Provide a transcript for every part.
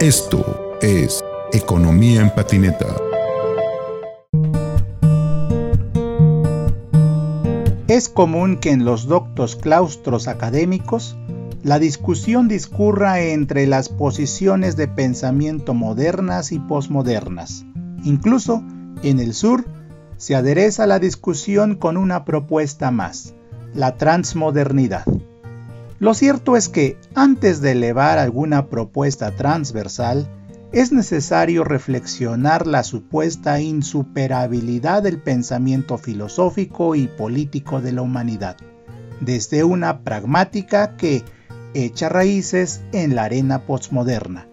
Esto es Economía en Patineta. Es común que en los doctos claustros académicos la discusión discurra entre las posiciones de pensamiento modernas y posmodernas. Incluso en el sur se adereza la discusión con una propuesta más, la transmodernidad. Lo cierto es que antes de elevar alguna propuesta transversal, es necesario reflexionar la supuesta insuperabilidad del pensamiento filosófico y político de la humanidad, desde una pragmática que echa raíces en la arena postmoderna,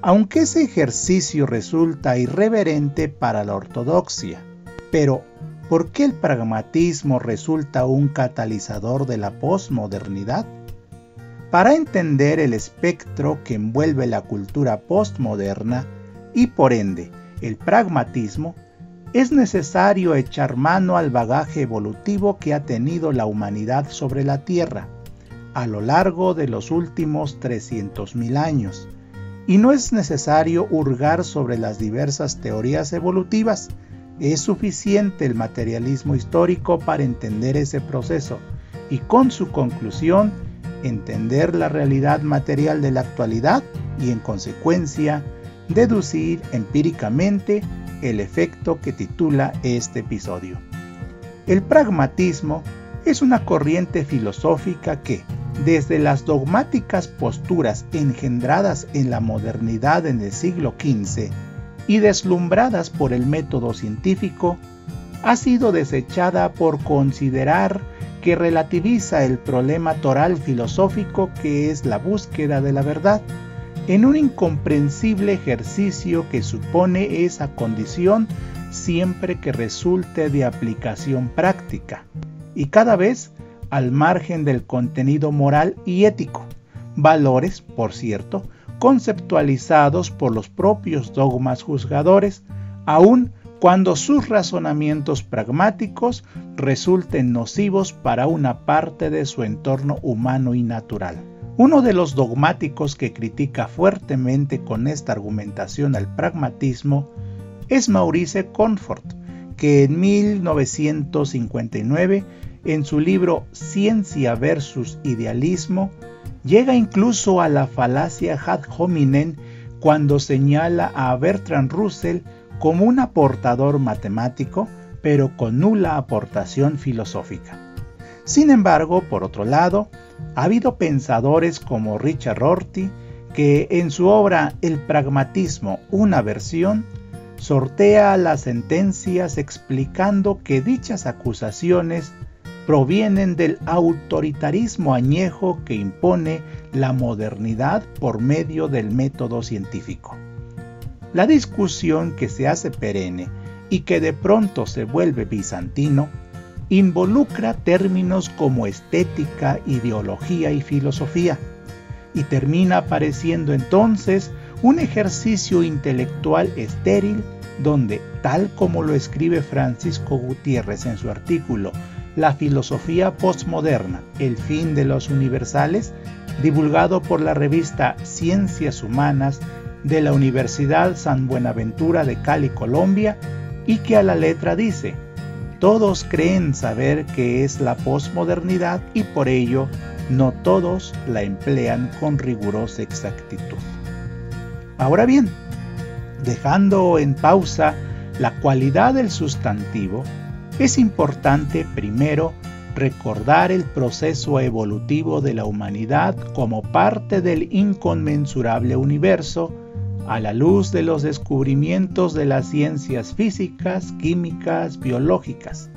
aunque ese ejercicio resulta irreverente para la ortodoxia. Pero, ¿por qué el pragmatismo resulta un catalizador de la postmodernidad? Para entender el espectro que envuelve la cultura postmoderna y por ende el pragmatismo, es necesario echar mano al bagaje evolutivo que ha tenido la humanidad sobre la Tierra a lo largo de los últimos 300.000 años, y no es necesario hurgar sobre las diversas teorías evolutivas, es suficiente el materialismo histórico para entender ese proceso y con su conclusión entender la realidad material de la actualidad y en consecuencia deducir empíricamente el efecto que titula este episodio. El pragmatismo es una corriente filosófica que, desde las dogmáticas posturas engendradas en la modernidad en el siglo XV y deslumbradas por el método científico, ha sido desechada por considerar que relativiza el problema toral filosófico que es la búsqueda de la verdad, en un incomprensible ejercicio que supone esa condición siempre que resulte de aplicación práctica, y cada vez al margen del contenido moral y ético, valores, por cierto, conceptualizados por los propios dogmas juzgadores, aún cuando sus razonamientos pragmáticos resulten nocivos para una parte de su entorno humano y natural. Uno de los dogmáticos que critica fuertemente con esta argumentación al pragmatismo es Maurice Comfort, que en 1959, en su libro Ciencia versus Idealismo, llega incluso a la falacia ad hominem cuando señala a Bertrand Russell como un aportador matemático, pero con nula aportación filosófica. Sin embargo, por otro lado, ha habido pensadores como Richard Rorty, que en su obra El pragmatismo, una versión, sortea las sentencias explicando que dichas acusaciones provienen del autoritarismo añejo que impone la modernidad por medio del método científico. La discusión que se hace perenne y que de pronto se vuelve bizantino involucra términos como estética, ideología y filosofía, y termina apareciendo entonces un ejercicio intelectual estéril donde, tal como lo escribe Francisco Gutiérrez en su artículo La filosofía postmoderna, el fin de los universales, divulgado por la revista Ciencias Humanas de la Universidad San Buenaventura de Cali, Colombia, y que a la letra dice, todos creen saber qué es la posmodernidad y por ello no todos la emplean con rigurosa exactitud. Ahora bien, dejando en pausa la cualidad del sustantivo, es importante primero recordar el proceso evolutivo de la humanidad como parte del inconmensurable universo a la luz de los descubrimientos de las ciencias físicas, químicas, biológicas.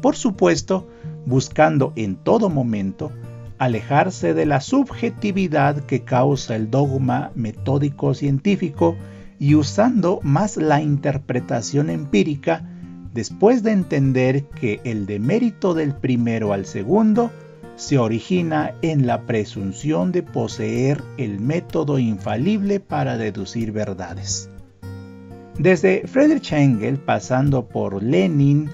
Por supuesto, buscando en todo momento alejarse de la subjetividad que causa el dogma metódico científico y usando más la interpretación empírica después de entender que el demérito del primero al segundo se origina en la presunción de poseer el método infalible para deducir verdades. Desde Friedrich Engel, pasando por Lenin,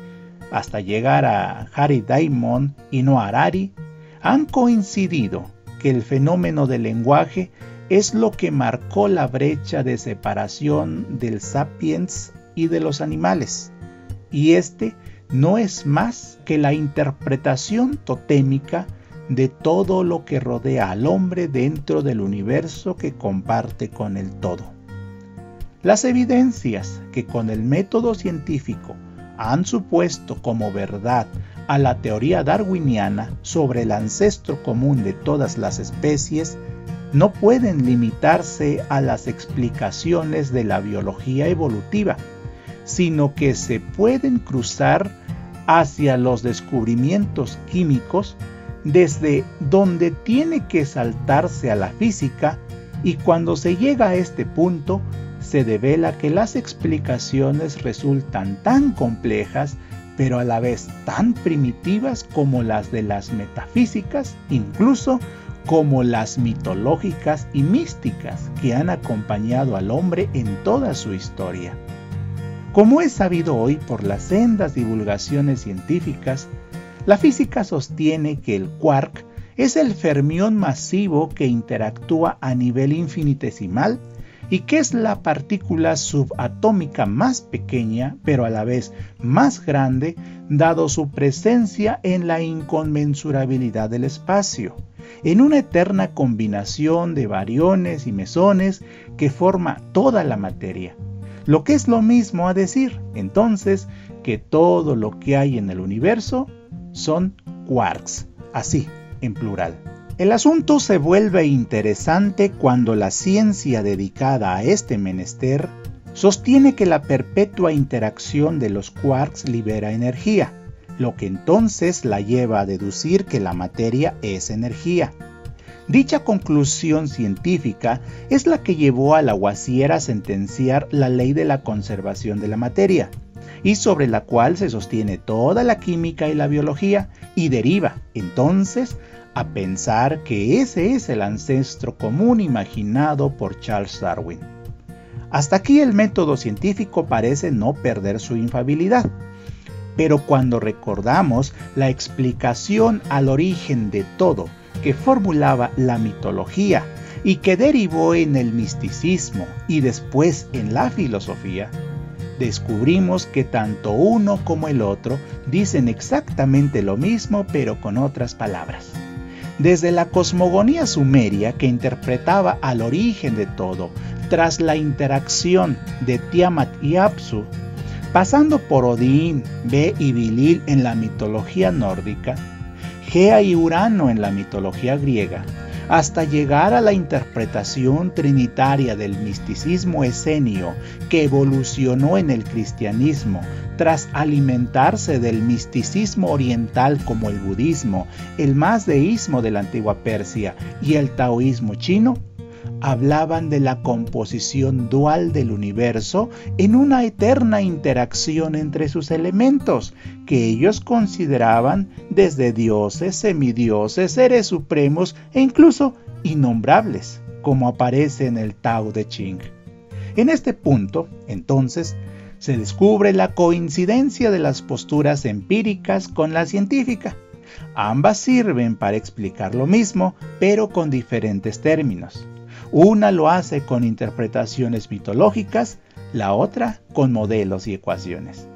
hasta llegar a Harry Diamond y Noah Harari, han coincidido que el fenómeno del lenguaje es lo que marcó la brecha de separación del sapiens y de los animales, y este no es más que la interpretación totémica de todo lo que rodea al hombre dentro del universo que comparte con el todo. Las evidencias que con el método científico han supuesto como verdad a la teoría darwiniana sobre el ancestro común de todas las especies no pueden limitarse a las explicaciones de la biología evolutiva, sino que se pueden cruzar hacia los descubrimientos químicos desde donde tiene que saltarse a la física y cuando se llega a este punto se devela que las explicaciones resultan tan complejas pero a la vez tan primitivas como las de las metafísicas, incluso como las mitológicas y místicas que han acompañado al hombre en toda su historia. Como es sabido hoy por las sendas divulgaciones científicas, la física sostiene que el quark es el fermión masivo que interactúa a nivel infinitesimal y que es la partícula subatómica más pequeña, pero a la vez más grande, dado su presencia en la inconmensurabilidad del espacio, en una eterna combinación de variones y mesones que forma toda la materia. Lo que es lo mismo a decir, entonces, que todo lo que hay en el universo son quarks, así, en plural. El asunto se vuelve interesante cuando la ciencia dedicada a este menester sostiene que la perpetua interacción de los quarks libera energía, lo que entonces la lleva a deducir que la materia es energía. Dicha conclusión científica es la que llevó a Lavoisier a sentenciar la ley de la conservación de la materia, y sobre la cual se sostiene toda la química y la biología, y deriva, entonces, a pensar que ese es el ancestro común imaginado por Charles Darwin. Hasta aquí el método científico parece no perder su infabilidad, pero cuando recordamos la explicación al origen de todo, que formulaba la mitología y que derivó en el misticismo y después en la filosofía, descubrimos que tanto uno como el otro dicen exactamente lo mismo pero con otras palabras. Desde la cosmogonía sumeria que interpretaba al origen de todo, tras la interacción de Tiamat y Apsu, pasando por Odín, Be y Bilil en la mitología nórdica, Y Urano en la mitología griega, hasta llegar a la interpretación trinitaria del misticismo esenio que evolucionó en el cristianismo tras alimentarse del misticismo oriental como el budismo, el mazdeísmo de la antigua Persia y el taoísmo chino, hablaban de la composición dual del universo en una eterna interacción entre sus elementos, que ellos consideraban desde dioses, semidioses, seres supremos e incluso innombrables, como aparece en el Tao de Ching. En este punto, entonces, se descubre la coincidencia de las posturas empíricas con la científica. Ambas sirven para explicar lo mismo, pero con diferentes términos. Una lo hace con interpretaciones mitológicas, la otra con modelos y ecuaciones.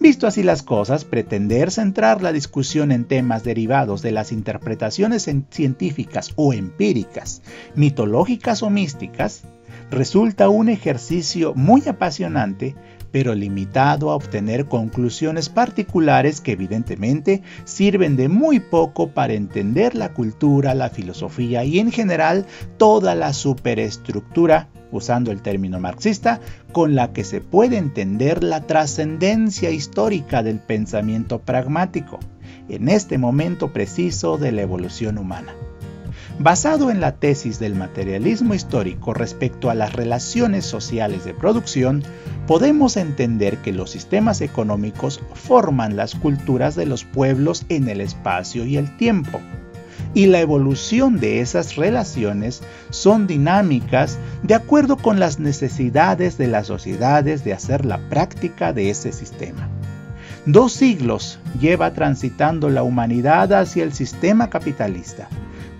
Visto así las cosas, pretender centrar la discusión en temas derivados de las interpretaciones científicas o empíricas, mitológicas o místicas, resulta un ejercicio muy apasionante pero limitado a obtener conclusiones particulares que evidentemente sirven de muy poco para entender la cultura, la filosofía y en general toda la superestructura, usando el término marxista, con la que se puede entender la trascendencia histórica del pensamiento pragmático, en este momento preciso de la evolución humana. Basado en la tesis del materialismo histórico respecto a las relaciones sociales de producción, podemos entender que los sistemas económicos forman las culturas de los pueblos en el espacio y el tiempo. Y la evolución de esas relaciones son dinámicas de acuerdo con las necesidades de las sociedades de hacer la práctica de ese sistema. Dos siglos lleva transitando la humanidad hacia el sistema capitalista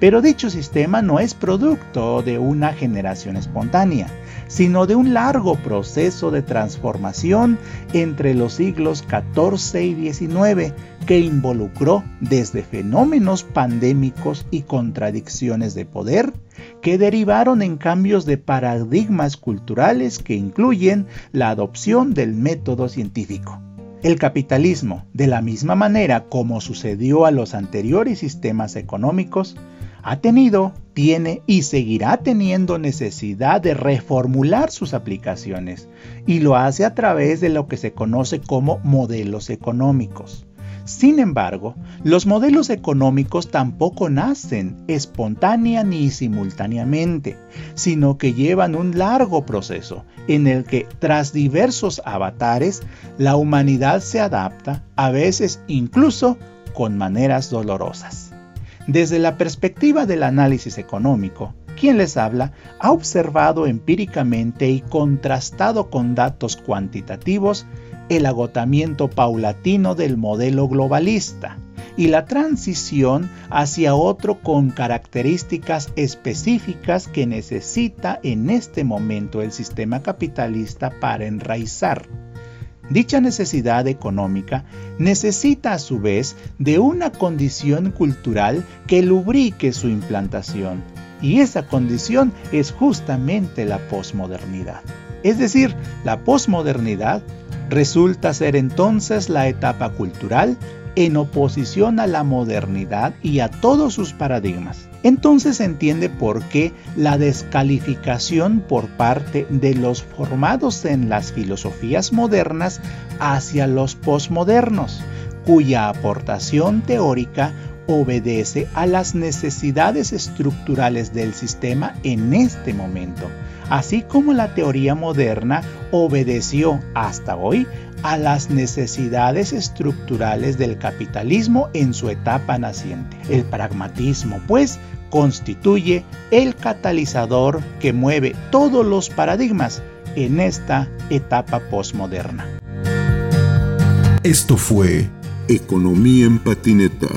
Pero dicho sistema no es producto de una generación espontánea, sino de un largo proceso de transformación entre los siglos XIV y XIX que involucró desde fenómenos pandémicos y contradicciones de poder que derivaron en cambios de paradigmas culturales que incluyen la adopción del método científico. El capitalismo, de la misma manera como sucedió a los anteriores sistemas económicos, ha tenido, tiene y seguirá teniendo necesidad de reformular sus aplicaciones y lo hace a través de lo que se conoce como modelos económicos. Sin embargo, los modelos económicos tampoco nacen espontánea ni simultáneamente, sino que llevan un largo proceso en el que tras diversos avatares la humanidad se adapta, a veces incluso con maneras dolorosas. Desde la perspectiva del análisis económico, quien les habla ha observado empíricamente y contrastado con datos cuantitativos el agotamiento paulatino del modelo globalista y la transición hacia otro con características específicas que necesita en este momento el sistema capitalista para enraizar. Dicha necesidad económica necesita a su vez de una condición cultural que lubrique su implantación, y esa condición es justamente la posmodernidad. Es decir, la posmodernidad resulta ser entonces la etapa cultural en oposición a la modernidad y a todos sus paradigmas. Entonces se entiende por qué la descalificación por parte de los formados en las filosofías modernas hacia los posmodernos, cuya aportación teórica obedece a las necesidades estructurales del sistema en este momento, así como la teoría moderna obedeció hasta hoy a las necesidades estructurales del capitalismo en su etapa naciente. El pragmatismo, pues, constituye el catalizador que mueve todos los paradigmas en esta etapa postmoderna. Esto fue Economía en Patineta